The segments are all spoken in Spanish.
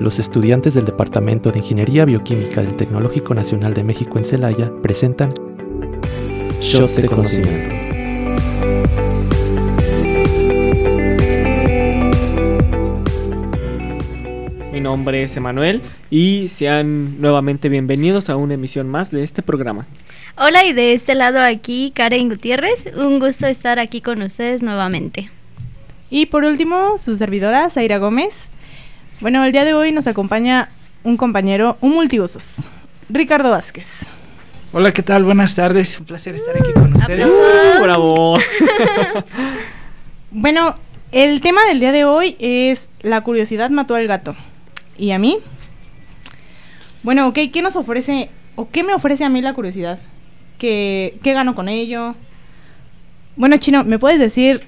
los estudiantes del Departamento de Ingeniería Bioquímica del Tecnológico Nacional de México en Celaya presentan Shots de Conocimiento. Mi nombre es Emanuel y sean nuevamente bienvenidos a una emisión más de este programa. Hola y de este lado aquí Karen Gutiérrez, un gusto estar aquí con ustedes nuevamente. Y por último, su servidora Zaira Gómez. Bueno, el día de hoy nos acompaña un compañero, un multiusos, Ricardo Vázquez. Hola, ¿qué tal? Buenas tardes. Un placer estar aquí con ustedes. Uh, ¡Bravo! Bueno, el tema del día de hoy es la curiosidad mató al gato. ¿Y a mí? Bueno, ok, ¿qué nos ofrece o qué me ofrece a mí la curiosidad? ¿Qué, qué gano con ello? Bueno, Chino, ¿me puedes decir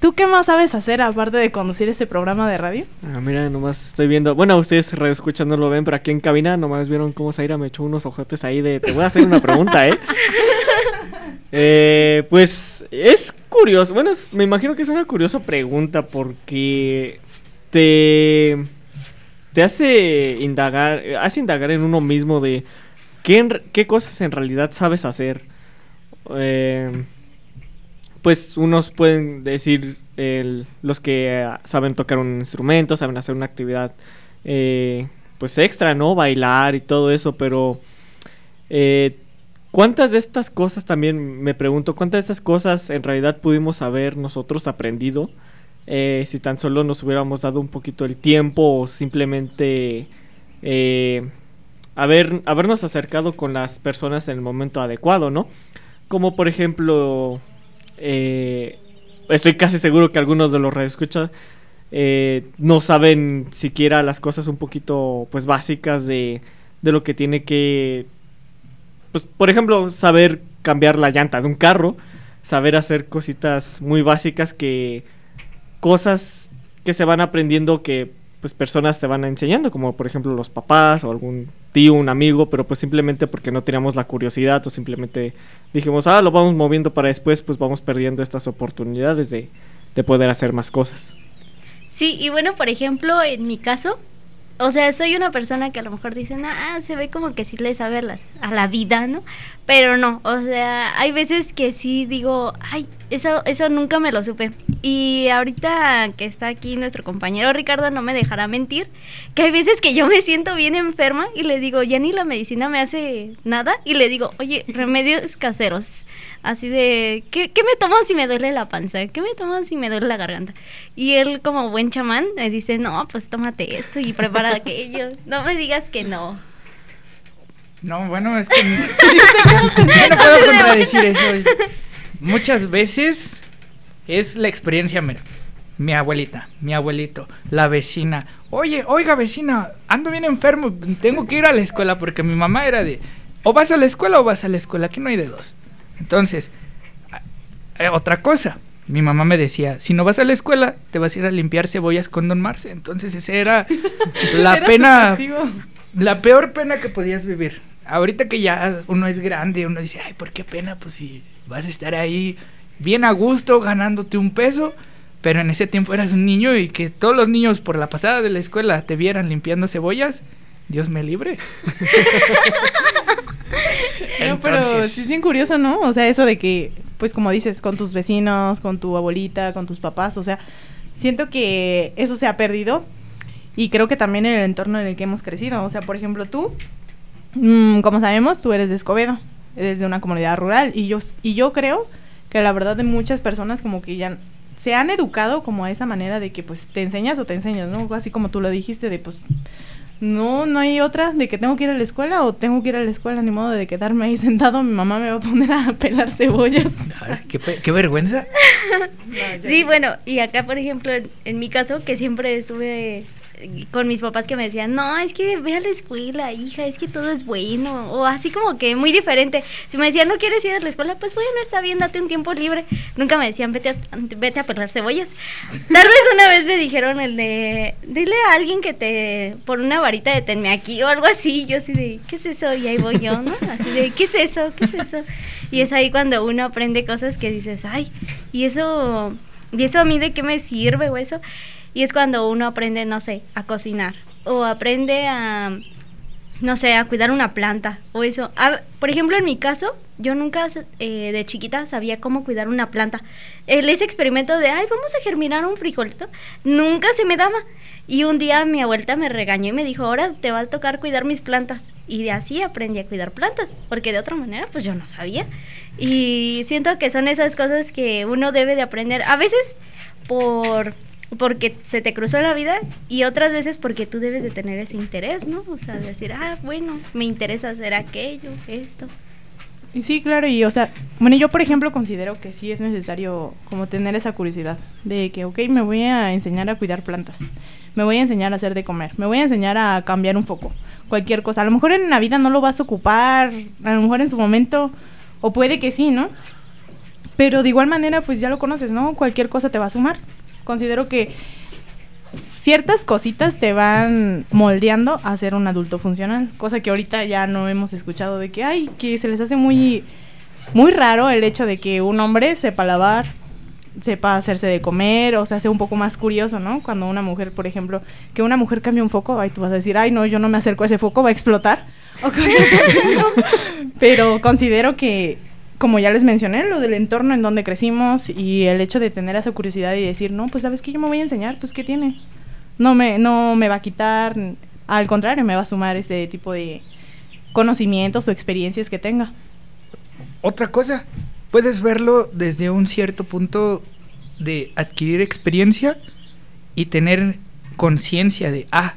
¿Tú qué más sabes hacer aparte de conducir este programa de radio? Ah, mira, nomás estoy viendo. Bueno, ustedes escuchando no lo ven, pero aquí en cabina nomás vieron cómo Zaira me echó unos ojotes ahí de. Te voy a hacer una pregunta, ¿eh? eh pues es curioso. Bueno, me imagino que es una curiosa pregunta porque te. Te hace indagar. Hace indagar en uno mismo de. ¿Qué, qué cosas en realidad sabes hacer? Eh pues unos pueden decir los que eh, saben tocar un instrumento, saben hacer una actividad eh, pues extra, ¿no? Bailar y todo eso, pero eh, ¿cuántas de estas cosas también me pregunto, cuántas de estas cosas en realidad pudimos haber nosotros aprendido si tan solo nos hubiéramos dado un poquito el tiempo o simplemente haber, habernos acercado con las personas en el momento adecuado, ¿no? Como por ejemplo eh, estoy casi seguro que algunos de los radioescuchas eh, no saben siquiera las cosas un poquito pues básicas de, de lo que tiene que pues por ejemplo saber cambiar la llanta de un carro saber hacer cositas muy básicas que cosas que se van aprendiendo que pues personas te van enseñando, como por ejemplo los papás o algún tío, un amigo, pero pues simplemente porque no teníamos la curiosidad o simplemente dijimos, ah, lo vamos moviendo para después, pues vamos perdiendo estas oportunidades de, de poder hacer más cosas. Sí, y bueno, por ejemplo, en mi caso, o sea, soy una persona que a lo mejor dicen, ah, se ve como que sí le sabe a la vida, ¿no? Pero no, o sea, hay veces que sí digo, ay, eso, eso nunca me lo supe. Y ahorita que está aquí nuestro compañero Ricardo no me dejará mentir, que hay veces que yo me siento bien enferma y le digo, ya ni la medicina me hace nada, y le digo, oye, remedios caseros. Así de, ¿qué, ¿qué me tomo si me duele la panza? ¿Qué me tomo si me duele la garganta? Y él, como buen chamán, me dice, no, pues tómate esto y prepara aquello. No me digas que no. No, bueno, es que no puedo contradecir eso. Muchas veces es la experiencia, mira. Mi abuelita, mi abuelito, la vecina. Oye, oiga vecina, ando bien enfermo, tengo que ir a la escuela porque mi mamá era de, o vas a la escuela o vas a la escuela, aquí no hay de dos. Entonces, eh, otra cosa, mi mamá me decía, si no vas a la escuela, te vas a ir a limpiar cebollas con Don Marce. Entonces, esa era la pena, la peor pena que podías vivir. Ahorita que ya uno es grande, uno dice, ay, ¿por qué pena? Pues si vas a estar ahí bien a gusto, ganándote un peso. Pero en ese tiempo eras un niño y que todos los niños por la pasada de la escuela te vieran limpiando cebollas, Dios me libre. no, pero sí es bien curioso, ¿no? O sea, eso de que, pues como dices, con tus vecinos, con tu abuelita, con tus papás, o sea, siento que eso se ha perdido y creo que también en el entorno en el que hemos crecido. O sea, por ejemplo, tú, mmm, como sabemos, tú eres de Escobedo, eres de una comunidad rural y yo, y yo creo que la verdad de muchas personas como que ya se han educado como a esa manera de que pues te enseñas o te enseñas, ¿no? Así como tú lo dijiste de pues no, no hay otra de que tengo que ir a la escuela o tengo que ir a la escuela, ni modo de quedarme ahí sentado, mi mamá me va a poner a pelar cebollas. qué, vergüenza. sí, bueno, y acá por ejemplo, en mi caso, que siempre estuve con mis papás que me decían, no, es que ve a la escuela, hija, es que todo es bueno, o así como que muy diferente. Si me decían, no quieres ir a la escuela, pues bueno, está bien, date un tiempo libre. Nunca me decían, vete a, vete a pelar cebollas. Tal vez una vez me dijeron el de, dile a alguien que te, por una varita detenme aquí o algo así. Yo así de, ¿qué es eso? Y ahí voy yo, ¿no? Así de, ¿qué es eso? ¿Qué es eso? Y es ahí cuando uno aprende cosas que dices, ay, y eso, y eso a mí de qué me sirve o eso. Y es cuando uno aprende, no sé, a cocinar. o aprende a, no sé, a cuidar una planta o eso. por ejemplo, en mi caso, yo nunca eh, de chiquita sabía cómo cuidar una planta. El, ese experimento de, ay, vamos a germinar un frijolito, nunca se me daba. Y un día mi abuelita me regañó y me dijo, ahora te va a tocar cuidar mis plantas. Y de así aprendí a cuidar plantas, porque de otra manera pues yo no sabía. Y siento que son esas cosas que uno debe de aprender. A veces por porque se te cruzó la vida y otras veces porque tú debes de tener ese interés, ¿no? O sea, decir, ah, bueno, me interesa hacer aquello, esto. Y sí, claro, y o sea, bueno, yo por ejemplo considero que sí es necesario como tener esa curiosidad de que, ok, me voy a enseñar a cuidar plantas, me voy a enseñar a hacer de comer, me voy a enseñar a cambiar un poco, cualquier cosa. A lo mejor en la vida no lo vas a ocupar, a lo mejor en su momento, o puede que sí, ¿no? Pero de igual manera, pues ya lo conoces, ¿no? Cualquier cosa te va a sumar considero que ciertas cositas te van moldeando a ser un adulto funcional, cosa que ahorita ya no hemos escuchado de que ay, que se les hace muy muy raro el hecho de que un hombre sepa lavar, sepa hacerse de comer, o sea, sea un poco más curioso, ¿no? Cuando una mujer, por ejemplo, que una mujer cambie un foco, ay, tú vas a decir, ay, no, yo no me acerco a ese foco, va a explotar. Pero considero que como ya les mencioné, lo del entorno en donde crecimos y el hecho de tener esa curiosidad y decir, no, pues sabes que yo me voy a enseñar, pues qué tiene. No me, no me va a quitar, al contrario, me va a sumar este tipo de conocimientos o experiencias que tenga. Otra cosa, puedes verlo desde un cierto punto de adquirir experiencia y tener conciencia de, ah,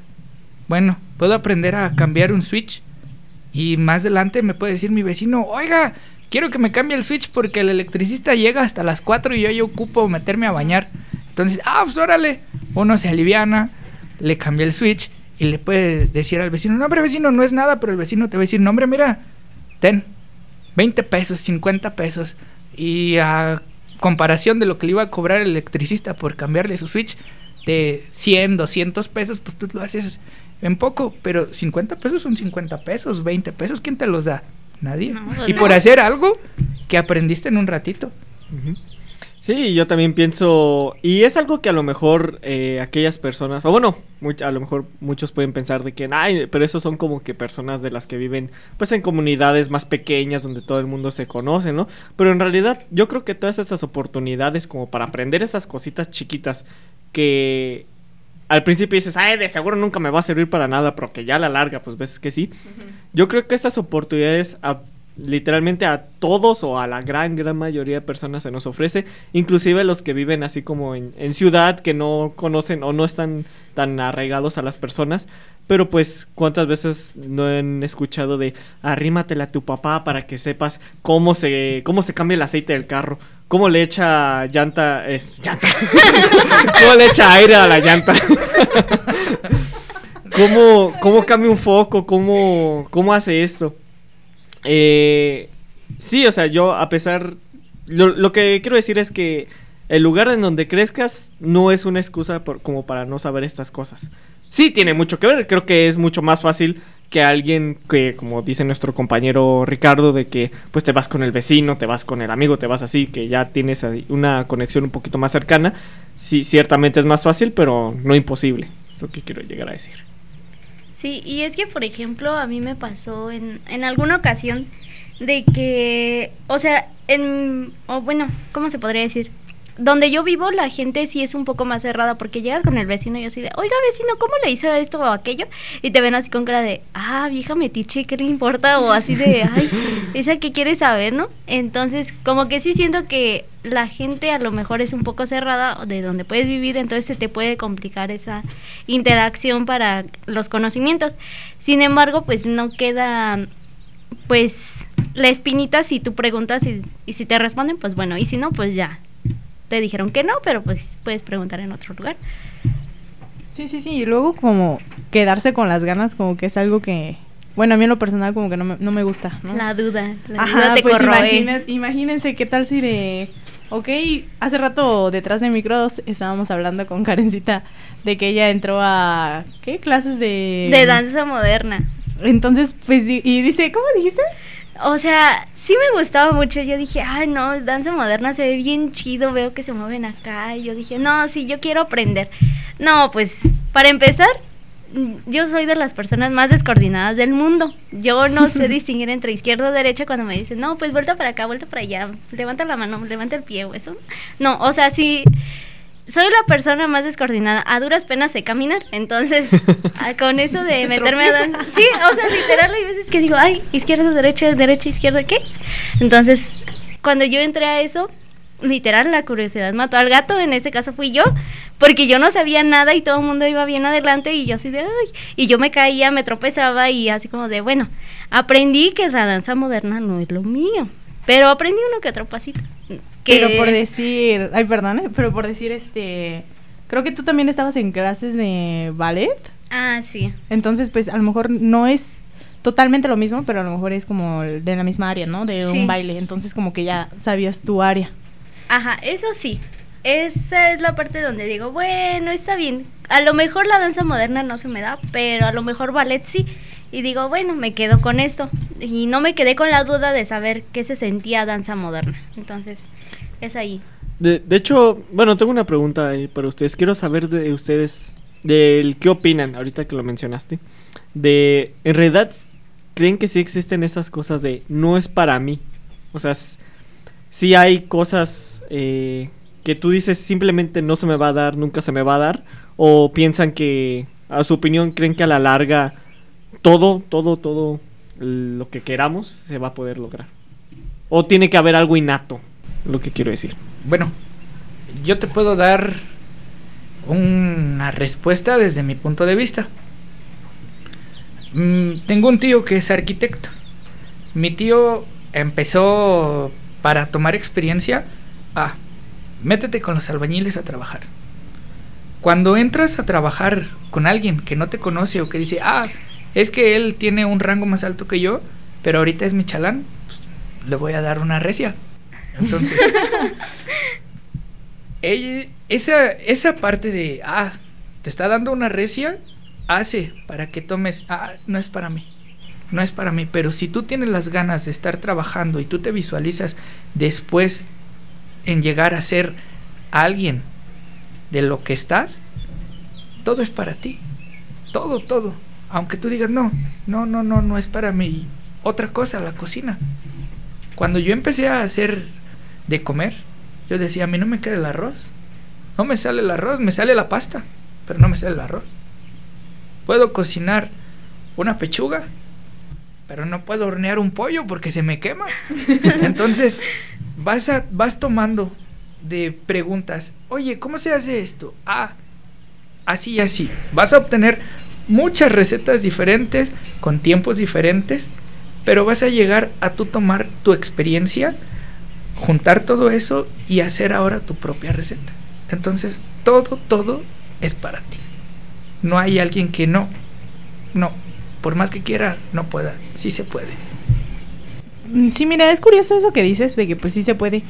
bueno, puedo aprender a cambiar un switch y más adelante me puede decir mi vecino, oiga, quiero que me cambie el switch porque el electricista llega hasta las 4 y yo ya ocupo meterme a bañar. Entonces, ah, pues órale, uno se aliviana, le cambia el switch y le puede decir al vecino, no, hombre, vecino, no es nada, pero el vecino te va a decir, no, hombre, mira, ten 20 pesos, 50 pesos. Y a comparación de lo que le iba a cobrar el electricista por cambiarle su switch de 100, 200 pesos, pues tú lo haces en poco, pero 50 pesos son 50 pesos, 20 pesos, ¿quién te los da? Nadie. Pues y por hacer algo que aprendiste en un ratito. Sí, yo también pienso, y es algo que a lo mejor eh, aquellas personas, o bueno, a lo mejor muchos pueden pensar de que, ay, pero esos son como que personas de las que viven pues en comunidades más pequeñas donde todo el mundo se conoce, ¿no? Pero en realidad yo creo que todas estas oportunidades como para aprender esas cositas chiquitas que al principio dices, ay, de seguro nunca me va a servir para nada, pero que ya a la larga, pues ves que sí. Yo creo que estas oportunidades literalmente a todos o a la gran, gran mayoría de personas se nos ofrece, inclusive los que viven así como en, en ciudad, que no conocen o no están tan arraigados a las personas, pero pues cuántas veces no han escuchado de arrímatela a tu papá para que sepas cómo se, cómo se cambia el aceite del carro ¿Cómo le echa llanta? Es, llanta. ¿Cómo le echa aire a la llanta? ¿Cómo, ¿Cómo cambia un foco? ¿Cómo, cómo hace esto? Eh, sí, o sea, yo a pesar... Lo, que quiero decir es que el lugar en donde crezcas no es una excusa por, como para no saber estas cosas. Sí, tiene mucho que ver. Creo que es mucho más fácil que alguien que, como dice nuestro compañero Ricardo, de que pues te vas con el vecino, te vas con el amigo, te vas así, que ya tienes una conexión un poquito más cercana, sí, ciertamente es más fácil, pero no imposible. Es lo que quiero llegar a decir. Sí, y es que, por ejemplo, a mí me pasó en, en alguna ocasión de que, o sea, en, o bueno, ¿cómo se podría decir? Donde yo vivo la gente sí es un poco más cerrada porque llegas con el vecino y así de, oiga vecino, ¿cómo le hizo esto o aquello? Y te ven así con cara de, ah, vieja metiche, ¿qué le importa? O así de, ay, esa que quiere saber, ¿no? Entonces, como que sí siento que la gente a lo mejor es un poco cerrada de donde puedes vivir, entonces se te puede complicar esa interacción para los conocimientos. Sin embargo, pues no queda, pues, la espinita si tú preguntas y, y si te responden, pues bueno, y si no, pues ya, te dijeron que no, pero pues puedes preguntar en otro lugar. Sí, sí, sí, y luego como quedarse con las ganas como que es algo que, bueno, a mí en lo personal como que no me, no me gusta, ¿no? La duda, la duda te pues imagínense qué tal si de, ok, hace rato detrás de micros estábamos hablando con Karencita de que ella entró a, ¿qué? Clases de... De danza moderna. Entonces, pues, y dice, ¿cómo dijiste? O sea, sí me gustaba mucho. Yo dije, ay, no, danza moderna se ve bien chido, veo que se mueven acá. Y yo dije, no, sí, yo quiero aprender. No, pues, para empezar, yo soy de las personas más descoordinadas del mundo. Yo no sé distinguir entre izquierda o derecha cuando me dicen, no, pues vuelta para acá, vuelta para allá, levanta la mano, levanta el pie o eso. No, o sea, sí, soy la persona más descoordinada. A duras penas sé caminar. Entonces, con eso de meterme a danza. Sí, o sea, literal, hay veces que digo, ay, izquierda, derecha, derecha, izquierda, ¿qué? Entonces, cuando yo entré a eso, literal, la curiosidad mató al gato. En este caso fui yo, porque yo no sabía nada y todo el mundo iba bien adelante y yo así de, ay. Y yo me caía, me tropezaba y así como de, bueno, aprendí que la danza moderna no es lo mío. Pero aprendí uno que otro pasito. Pero por decir, ay, perdón, ¿eh? pero por decir, este, creo que tú también estabas en clases de ballet. Ah, sí. Entonces, pues a lo mejor no es totalmente lo mismo, pero a lo mejor es como de la misma área, ¿no? De un baile. Entonces, como que ya sabías tu área. Ajá, eso sí. Esa es la parte donde digo, bueno, está bien. A lo mejor la danza moderna no se me da, pero a lo mejor ballet sí. Y digo, bueno, me quedo con esto. Y no me quedé con la duda de saber qué se sentía danza moderna. Entonces, es ahí. De, hecho, bueno, tengo una pregunta para ustedes. Quiero saber de ustedes, del qué opinan, ahorita que lo mencionaste. De, en realidad, ¿creen que sí existen esas cosas de no es para mí? O sea, sí hay cosas eh, que tú dices simplemente no se me va a dar, nunca se me va a dar. O piensan que, a su opinión, creen que a la larga todo, todo, todo lo que queramos se va a poder lograr. O tiene que haber algo innato, lo que quiero decir. Bueno, yo te puedo dar una respuesta desde mi punto de vista. Mm, tengo un tío que es arquitecto. Mi tío empezó para tomar experiencia a métete con los albañiles a trabajar. Cuando entras a trabajar con alguien que no te conoce o que dice, ah, es que él tiene un rango más alto que yo, pero ahorita es mi chalán, pues, le voy a dar una recia. Entonces, ella, esa, esa parte de, ah, te está dando una recia, hace para que tomes, ah, no es para mí, no es para mí, pero si tú tienes las ganas de estar trabajando y tú te visualizas después en llegar a ser alguien de lo que estás, todo es para ti, todo, todo aunque tú digas, no, no, no, no, no es para mí. Otra cosa, la cocina. Cuando yo empecé a hacer de comer, yo decía, a mí no me queda el arroz. No me sale el arroz, me sale la pasta, pero no me sale el arroz. Puedo cocinar una pechuga, pero no puedo hornear un pollo porque se me quema. Entonces, vas, a, vas tomando de preguntas, oye, ¿cómo se hace esto? Ah, así y así. Vas a obtener muchas recetas diferentes, con tiempos diferentes, pero vas a llegar a tú tomar tu experiencia, juntar todo eso y hacer ahora tu propia receta. Entonces, todo, todo es para ti. No hay alguien que no. No, por más que quiera, no pueda. Sí se puede. Mm, sí, mira, es curioso eso que dices de que pues sí se puede.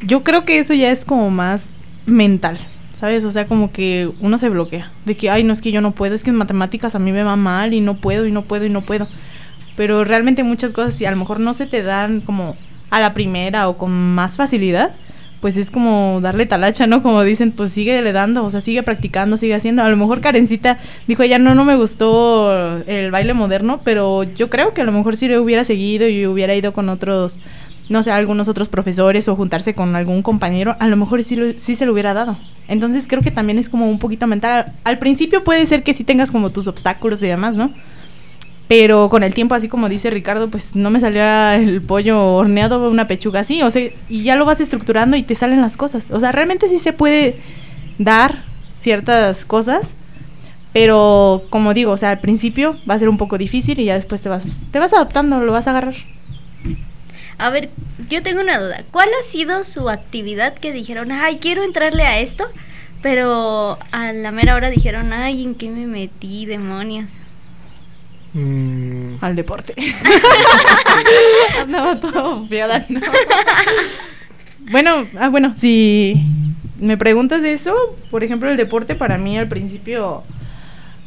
Yo creo que eso ya es como más mental. ¿Sabes? O sea, como que uno se bloquea, de que, ay, no es que yo no puedo, es que en matemáticas a mí me va mal y no puedo y no puedo y no puedo. Pero realmente muchas cosas, si a lo mejor no se te dan como a la primera o con más facilidad, pues es como darle talacha, ¿no? Como dicen, pues sigue le dando, o sea, sigue practicando, sigue haciendo. A lo mejor Karencita dijo, ella no, no me gustó el baile moderno, pero yo creo que a lo mejor si le hubiera seguido y hubiera ido con otros no sé, algunos otros profesores o juntarse con algún compañero, a lo mejor sí, sí se lo hubiera dado. Entonces creo que también es como un poquito mental. Al principio puede ser que sí tengas como tus obstáculos y demás, ¿no? Pero con el tiempo, así como dice Ricardo, pues no me salía el pollo horneado, una pechuga así, o sea, y ya lo vas estructurando y te salen las cosas. O sea, realmente sí se puede dar ciertas cosas, pero como digo, o sea, al principio va a ser un poco difícil y ya después te vas, te vas adaptando, lo vas a agarrar. A ver, yo tengo una duda. ¿Cuál ha sido su actividad que dijeron, ay, quiero entrarle a esto? Pero a la mera hora dijeron, ay, ¿en qué me metí, demonios? Mm. Al deporte. Andaba todo fiada, ¿no? bueno, ah, bueno, si me preguntas de eso, por ejemplo, el deporte para mí al principio,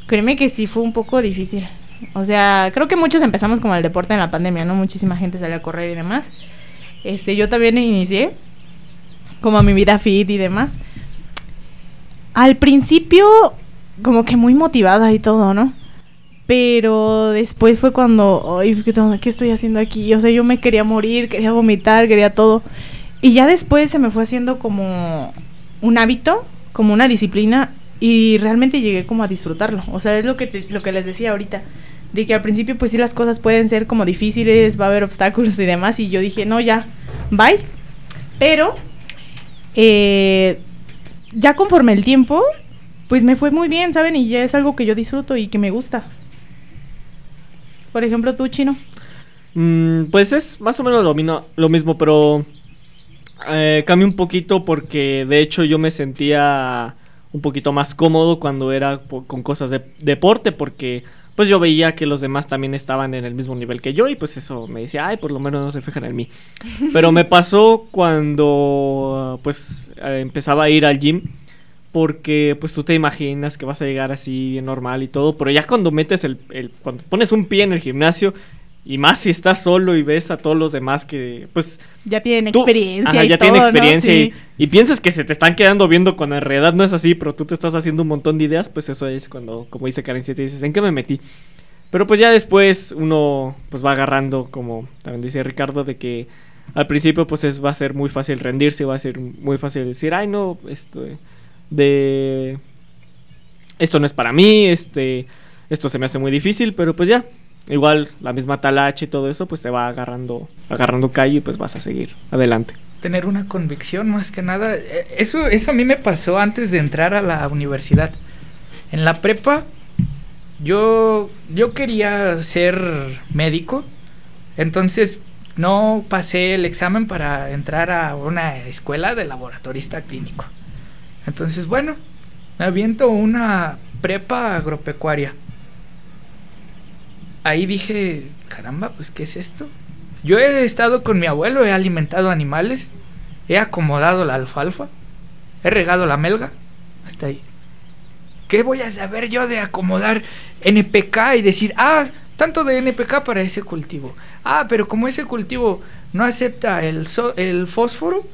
créeme que sí fue un poco difícil. O sea, creo que muchos empezamos como el deporte en la pandemia, ¿no? Muchísima gente salió a correr y demás. Este, yo también inicié como mi vida fit y demás. Al principio como que muy motivada y todo, ¿no? Pero después fue cuando, ay, ¿qué estoy haciendo aquí? O sea, yo me quería morir, quería vomitar, quería todo. Y ya después se me fue haciendo como un hábito, como una disciplina y realmente llegué como a disfrutarlo. O sea, es lo que, lo que les decía ahorita, de que al principio pues sí las cosas pueden ser como difíciles, va a haber obstáculos y demás, y yo dije, no, ya, bye. Pero, eh, ya conforme el tiempo, pues me fue muy bien, ¿saben? Y ya es algo que yo disfruto y que me gusta. Por ejemplo, tú, Chino. Mm, pues es más o menos lo, lo mismo, pero eh, cambia un poquito porque de hecho yo me sentía un poquito más cómodo cuando era con cosas de deporte porque pues yo veía que los demás también estaban en el mismo nivel que yo y pues eso me decía, ay, por lo menos no se fijan en mí. Pero me pasó cuando pues eh, empezaba a ir al gym porque pues tú te imaginas que vas a llegar así bien normal y todo, pero ya cuando metes el, el cuando pones un pie en el gimnasio y más si estás solo y ves a todos los demás que, pues... Ya tienen experiencia. ya tienen experiencia y, piensas que se te están quedando viendo cuando en realidad no es así, pero tú te estás haciendo un montón de ideas, pues eso es cuando, como dice Karen, te dices, ¿en qué me metí? Pero pues ya después uno pues va agarrando, como también dice Ricardo, de que al principio pues es, va a ser muy fácil rendirse, va a ser muy fácil decir, ay no, esto de... Esto no es para mí, este... Esto se me hace muy difícil, pero pues ya, igual la misma talacha y todo eso, pues te va agarrando, agarrando calle y pues vas a seguir adelante. Tener una convicción más que nada. Eh, eso, eso a mí me pasó antes de entrar a la universidad. En la prepa, yo, yo quería ser médico, entonces no pasé el examen para entrar a una escuela de laboratorista clínico. Entonces, bueno, me aviento una prepa agropecuaria ahí dije, caramba, pues ¿qué es esto? Yo he estado con mi abuelo, he alimentado animales, he acomodado la alfalfa, he regado la melga, hasta ahí. ¿Qué voy a saber yo de acomodar NPK y decir, ah, tanto de NPK para ese cultivo? Ah, pero como ese cultivo no acepta el, el fósforo,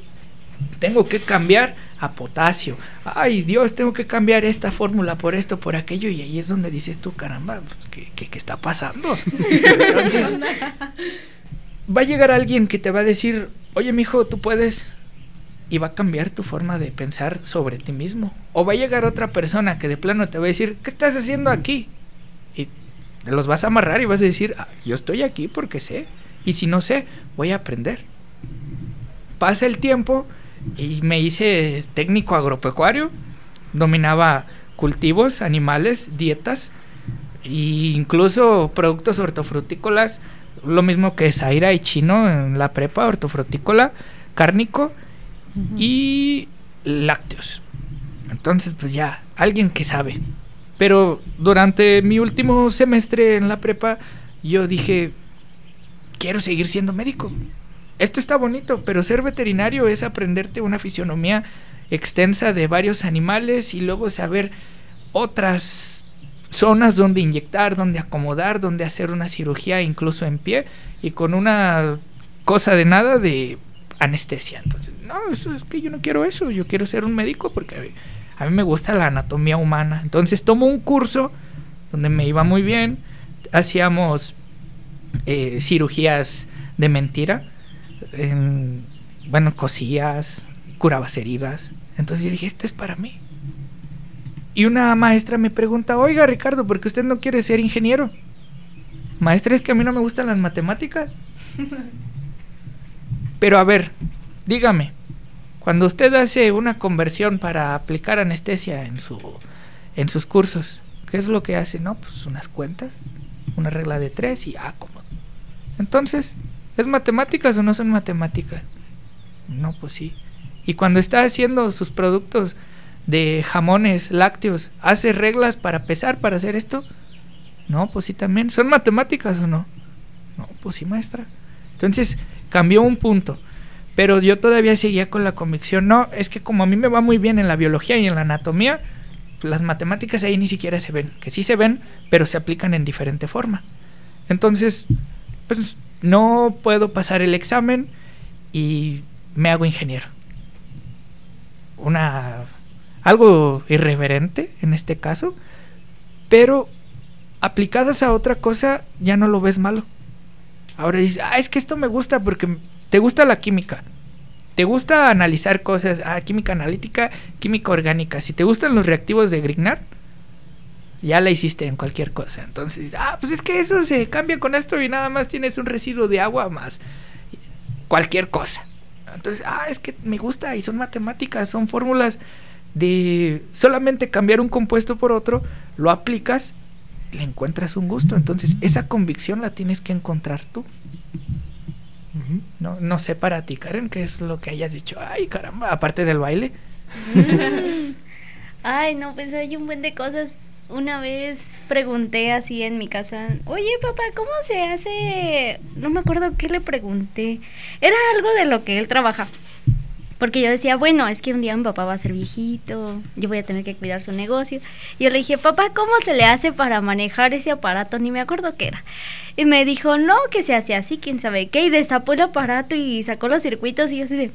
tengo que cambiar a potasio. Ay, Dios, tengo que cambiar esta fórmula por esto, por aquello. Y ahí es donde dices tú, caramba, pues, ¿qué, qué, está pasando? Entonces, va a llegar alguien que te va a decir, oye, mijo, tú puedes. Y va a cambiar tu forma de pensar sobre ti mismo. O va a llegar otra persona que de plano te va a decir, ¿qué estás haciendo aquí? Y te los vas a amarrar y vas a decir, ah, yo estoy aquí porque sé. Y si no sé, voy a aprender. Pasa el tiempo y me hice técnico agropecuario, dominaba cultivos, animales, dietas e incluso productos hortofrutícolas, lo mismo que Zaira y Chino en la prepa, hortofrutícola, cárnico y lácteos. Entonces, pues ya, alguien que sabe. Pero durante mi último semestre en la prepa, yo dije, quiero seguir siendo médico esto está bonito, pero ser veterinario es aprenderte una fisionomía extensa de varios animales y luego saber otras zonas donde inyectar, donde acomodar, donde hacer una cirugía incluso en pie y con una cosa de nada de anestesia. Entonces, no, eso es que yo no quiero eso, yo quiero ser un médico porque a mí, me gusta la anatomía humana. Entonces tomo un curso donde me iba muy bien, hacíamos eh, cirugías de mentira en, bueno, cosías, curabas heridas. Entonces yo dije, esto es para mí. Y una maestra me pregunta, oiga Ricardo, ¿por qué usted no quiere ser ingeniero? Maestra, es que a mí no me gustan las matemáticas. Pero a ver, dígame, cuando usted hace una conversión para aplicar anestesia en, su, en sus cursos, ¿qué es lo que hace? No, pues unas cuentas, una regla de tres y ah, como. Entonces, ¿Es matemáticas o no son matemáticas? No, pues sí. Y cuando está haciendo sus productos de jamones, lácteos, ¿hace reglas para pesar, para hacer esto? No, pues sí también. ¿Son matemáticas o no? No, pues sí, maestra. Entonces, cambió un punto. Pero yo todavía seguía con la convicción, no, es que como a mí me va muy bien en la biología y en la anatomía, las matemáticas ahí ni siquiera se ven. Que sí se ven, pero se aplican en diferente forma. Entonces, pues no puedo pasar el examen y me hago ingeniero. Una algo irreverente en este caso, pero aplicadas a otra cosa ya no lo ves malo. Ahora dices, ah, es que esto me gusta porque te gusta la química. Te gusta analizar cosas, ah, química analítica, química orgánica. Si te gustan los reactivos de Grignard, ya la hiciste en cualquier cosa. Entonces, ah, pues es que eso se cambia con esto y nada más tienes un residuo de agua más cualquier cosa. Entonces, ah, es que me gusta y son matemáticas, son fórmulas de solamente cambiar un compuesto por otro, lo aplicas, le encuentras un gusto. Entonces, esa convicción la tienes que encontrar tú. No, no sé para ti, Karen, qué es lo que hayas dicho. Ay, caramba, aparte del baile. Ay, no, pues hay un buen de cosas una vez pregunté así en mi casa, oye papá, ¿cómo se hace? No me acuerdo qué le pregunté. Era algo de lo que él trabaja. Porque yo decía, bueno, es que un día mi papá va a ser viejito, yo voy a tener que cuidar su negocio. Y yo le dije, papá, ¿cómo se le hace para manejar ese aparato? Ni me acuerdo qué era. Y me dijo, no, que se hace así, quién sabe qué. Y destapó el aparato y sacó los circuitos y yo así de,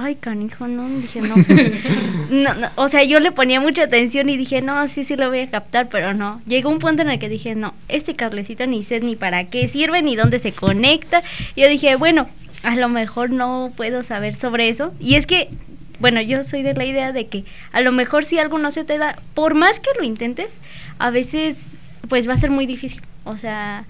ay, canijo, no, dije, no, no, no, o sea, yo le ponía mucha atención y dije, no, sí, sí lo voy a captar, pero no. Llegó un punto en el que dije, no, este cablecito ni sé ni para qué sirve, ni dónde se conecta. Yo dije, bueno, a lo mejor no puedo saber sobre eso. Y es que, bueno, yo soy de la idea de que a lo mejor si algo no se te da, por más que lo intentes, a veces, pues va a ser muy difícil. O sea,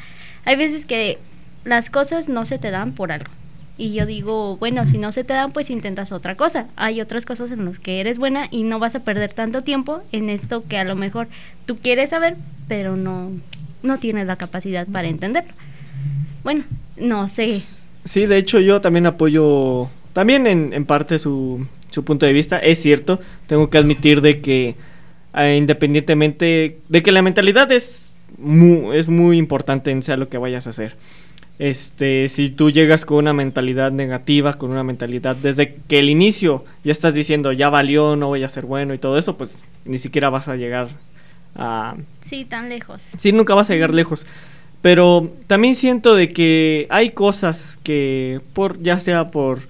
hay veces que las cosas no se te dan por algo. Y yo digo, bueno, si no se te dan, pues intentas otra cosa. Hay otras cosas en las que eres buena y no vas a perder tanto tiempo en esto que a lo mejor tú quieres saber, pero no, no tienes la capacidad para entenderlo. Bueno, no sé. Sí, de hecho yo también apoyo, también en, en parte su, su punto de vista. Es cierto, tengo que admitir de que eh, independientemente de que la mentalidad es muy, es muy importante en sea lo que vayas a hacer. Este, si tú llegas con una mentalidad negativa, con una mentalidad desde que el inicio ya estás diciendo ya valió, no voy a ser bueno y todo eso, pues ni siquiera vas a llegar a... Sí, tan lejos. Sí, nunca vas a llegar lejos. Pero también siento de que hay cosas que, por ya sea por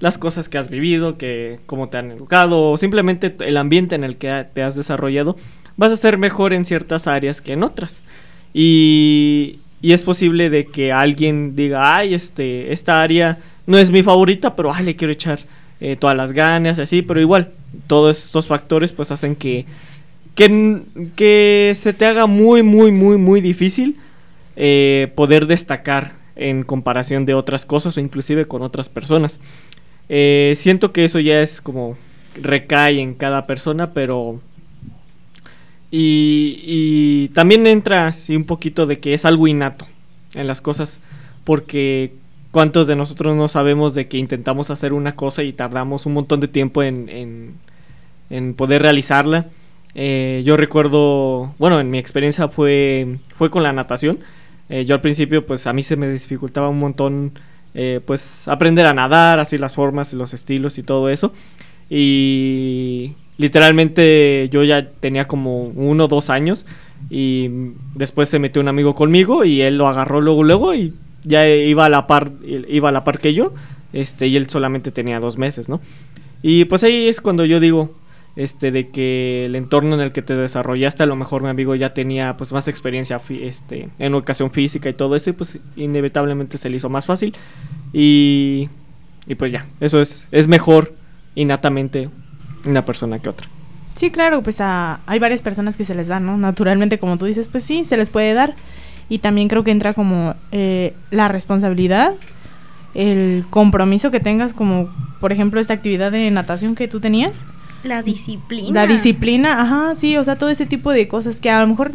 las cosas que has vivido, que cómo te han educado, o simplemente el ambiente en el que te has desarrollado, vas a ser mejor en ciertas áreas que en otras. Y, y es posible de que alguien diga, ay, este, esta área no es mi favorita, pero ay, le quiero echar eh, todas las ganas, así, pero igual, todos estos factores pues hacen que, que, que se te haga muy, muy, muy, muy difícil eh, poder destacar en comparación de otras cosas o inclusive con otras personas. Eh, siento que eso ya es como recae en cada persona, pero y, también entra así un poquito de que es algo innato en las cosas, porque cuántos de nosotros no sabemos de que intentamos hacer una cosa y tardamos un montón de tiempo en, en, poder realizarla. Eh, yo recuerdo, bueno, en mi experiencia fue, fue con la natación. Eh, yo al principio, pues a mí se me dificultaba un montón, eh, pues aprender a nadar, así las formas, los estilos y todo eso. Y literalmente yo ya tenía como uno o dos años y después se metió un amigo conmigo y él lo agarró luego luego y ya iba a la par iba a la par que yo este y él solamente tenía dos meses no y pues ahí es cuando yo digo este de que el entorno en el que te desarrollaste a lo mejor mi amigo ya tenía pues más experiencia este en educación física y todo eso y pues inevitablemente se le hizo más fácil y y pues ya eso es es mejor innatamente una persona que otra. Sí, claro, pues hay varias personas que se les da, ¿no? Naturalmente, como tú dices, pues sí, se les puede dar. Y también creo que entra como eh, la responsabilidad, el compromiso que tengas, como por ejemplo esta actividad de natación que tú tenías. La disciplina. La disciplina, ajá, sí, o sea, todo ese tipo de cosas que a lo mejor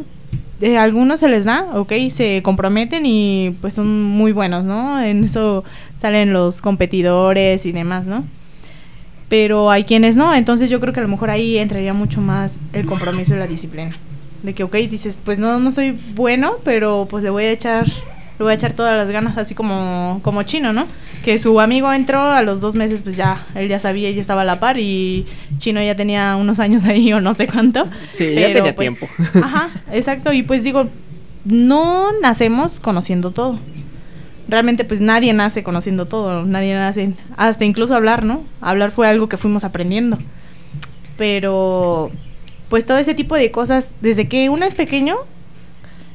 eh, a algunos se les da, ok, se comprometen y pues son muy buenos, ¿no? En eso salen los competidores y demás, ¿no? Pero hay quienes no, entonces yo creo que a lo mejor ahí entraría mucho más el compromiso y la disciplina. De que, ok, dices, pues no, no soy bueno, pero pues le voy a echar, le voy a echar todas las ganas, así como, como Chino, ¿no? Que su amigo entró a los dos meses, pues ya, él ya sabía, ya estaba a la par y Chino ya tenía unos años ahí o no sé cuánto. Sí, ya tenía pues, tiempo. Ajá, exacto, y pues digo, no nacemos conociendo todo realmente pues nadie nace conociendo todo, nadie nace, hasta incluso hablar, ¿no? Hablar fue algo que fuimos aprendiendo. Pero pues todo ese tipo de cosas, desde que uno es pequeño,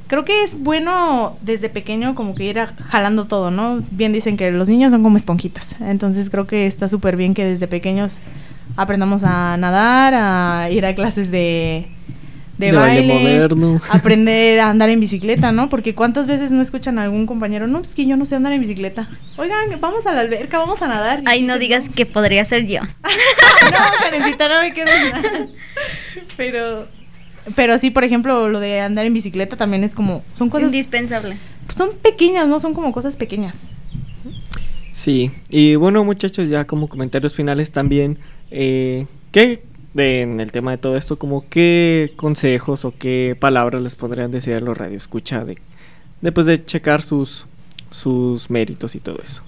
creo que es bueno desde pequeño como que ir jalando todo, ¿no? Bien dicen que los niños son como esponjitas, entonces creo que está súper bien que desde pequeños aprendamos a nadar, a ir a clases de, de, baile, aprender a andar en bicicleta, ¿no? Porque cuántas veces no escuchan a algún compañero, no, es que yo no sé andar en bicicleta. Oigan, vamos a la alberca, vamos a nadar. Ay, no digas que podría ser yo. no, Karencita, no me quedo Pero, pero sí, por ejemplo, lo de andar en bicicleta también es como, son cosas... Indispensable. Son pequeñas, ¿no? Son como cosas pequeñas. Sí, y bueno muchachos, ya como comentarios finales también, eh, ¿qué en el tema de todo esto, como qué consejos o qué palabras les podrían decir a los radioescucha de, después de checar sus, sus méritos y todo eso?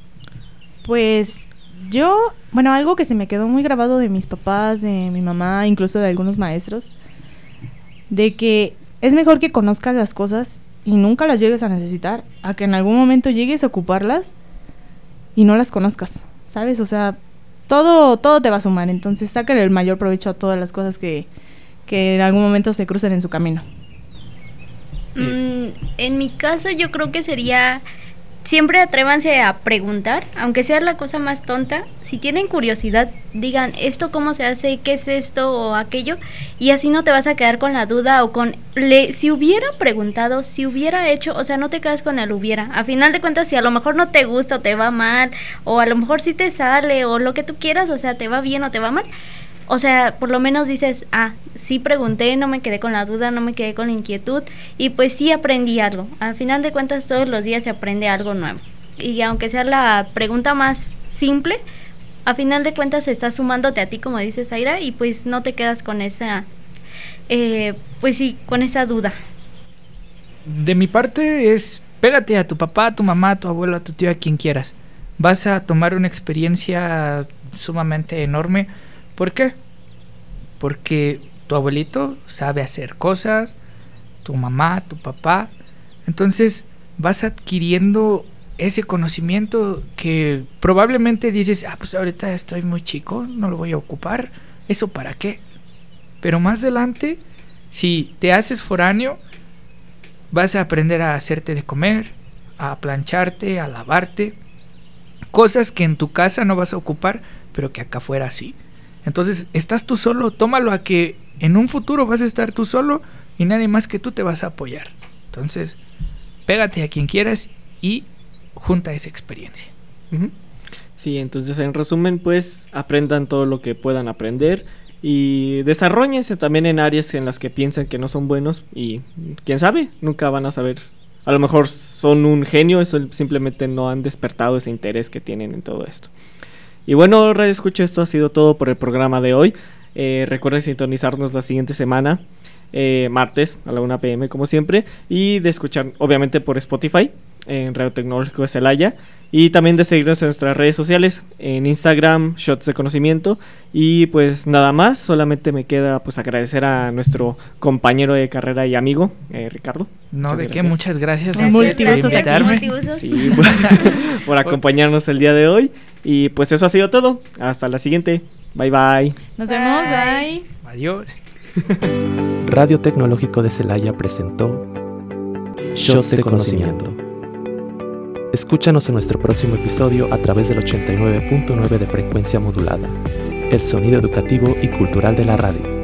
Pues yo, bueno, algo que se me quedó muy grabado de mis papás, de mi mamá, incluso de algunos maestros, de que es mejor que conozcas las cosas y nunca las llegues a necesitar, a que en algún momento llegues a ocuparlas y no las conozcas, ¿sabes? O sea, todo, todo te va a sumar. Entonces, sácale el mayor provecho a todas las cosas que, que en algún momento se crucen en su camino. Mm, en mi caso, yo creo que sería siempre atrévanse a preguntar, aunque sea la cosa más tonta. Si tienen curiosidad, digan esto cómo se hace, qué es esto o aquello, y así no te vas a quedar con la duda o con le, si hubiera preguntado, si hubiera hecho, o sea, no te quedas con el hubiera. A final de cuentas, si a lo mejor no te gusta o te va mal, o a lo mejor sí te sale o lo que tú quieras, o sea, te va bien o te va mal, o sea, por lo menos dices, ah, sí pregunté, no me quedé con la duda, no me quedé con la inquietud y pues sí aprendí algo. Al final de cuentas todos los días se aprende algo nuevo. Y aunque sea la pregunta más simple, a final de cuentas estás sumándote a ti, como dices, Aira, y pues no te quedas con esa, eh, pues sí, con esa duda. De mi parte es, pégate a tu papá, a tu mamá, a tu abuelo, a tu tío, a quien quieras. Vas a tomar una experiencia sumamente enorme ¿Por qué? Porque tu abuelito sabe hacer cosas, tu mamá, tu papá. Entonces vas adquiriendo ese conocimiento que probablemente dices, ah, pues ahorita estoy muy chico, no lo voy a ocupar. ¿Eso para qué? Pero más adelante, si te haces foráneo, vas a aprender a hacerte de comer, a plancharte, a lavarte. Cosas que en tu casa no vas a ocupar, pero que acá afuera sí. Entonces, estás tú solo, tómalo a que en un futuro vas a estar tú solo y nadie más que tú te vas a apoyar. Entonces, pégate a quien quieras y junta esa experiencia. Sí, entonces en resumen, pues aprendan todo lo que puedan aprender y desarrollense también en áreas en las que piensan que no son buenos y quién sabe, nunca van a saber. A lo mejor son un genio, eso simplemente no han despertado ese interés que tienen en todo esto. Y bueno, Radio Escucho, esto ha sido todo por el programa de hoy. Eh, recuerden sintonizarnos la siguiente semana, eh, martes a la 1 pm como siempre, y de escuchar obviamente por Spotify en Radio Tecnológico de Celaya y también de seguirnos en nuestras redes sociales en Instagram Shots de Conocimiento y pues nada más solamente me queda pues agradecer a nuestro compañero de carrera y amigo eh, Ricardo no de qué muchas gracias, a por invitarme sí, por acompañarnos el día de hoy y pues eso ha sido todo. Hasta la siguiente. Bye bye. Nos vemos. Bye. Adiós. Radio Tecnológico de Celaya presentó Shots de Conocimiento. Escúchanos en nuestro próximo episodio a través del 89.9 de frecuencia modulada, el sonido educativo y cultural de la radio.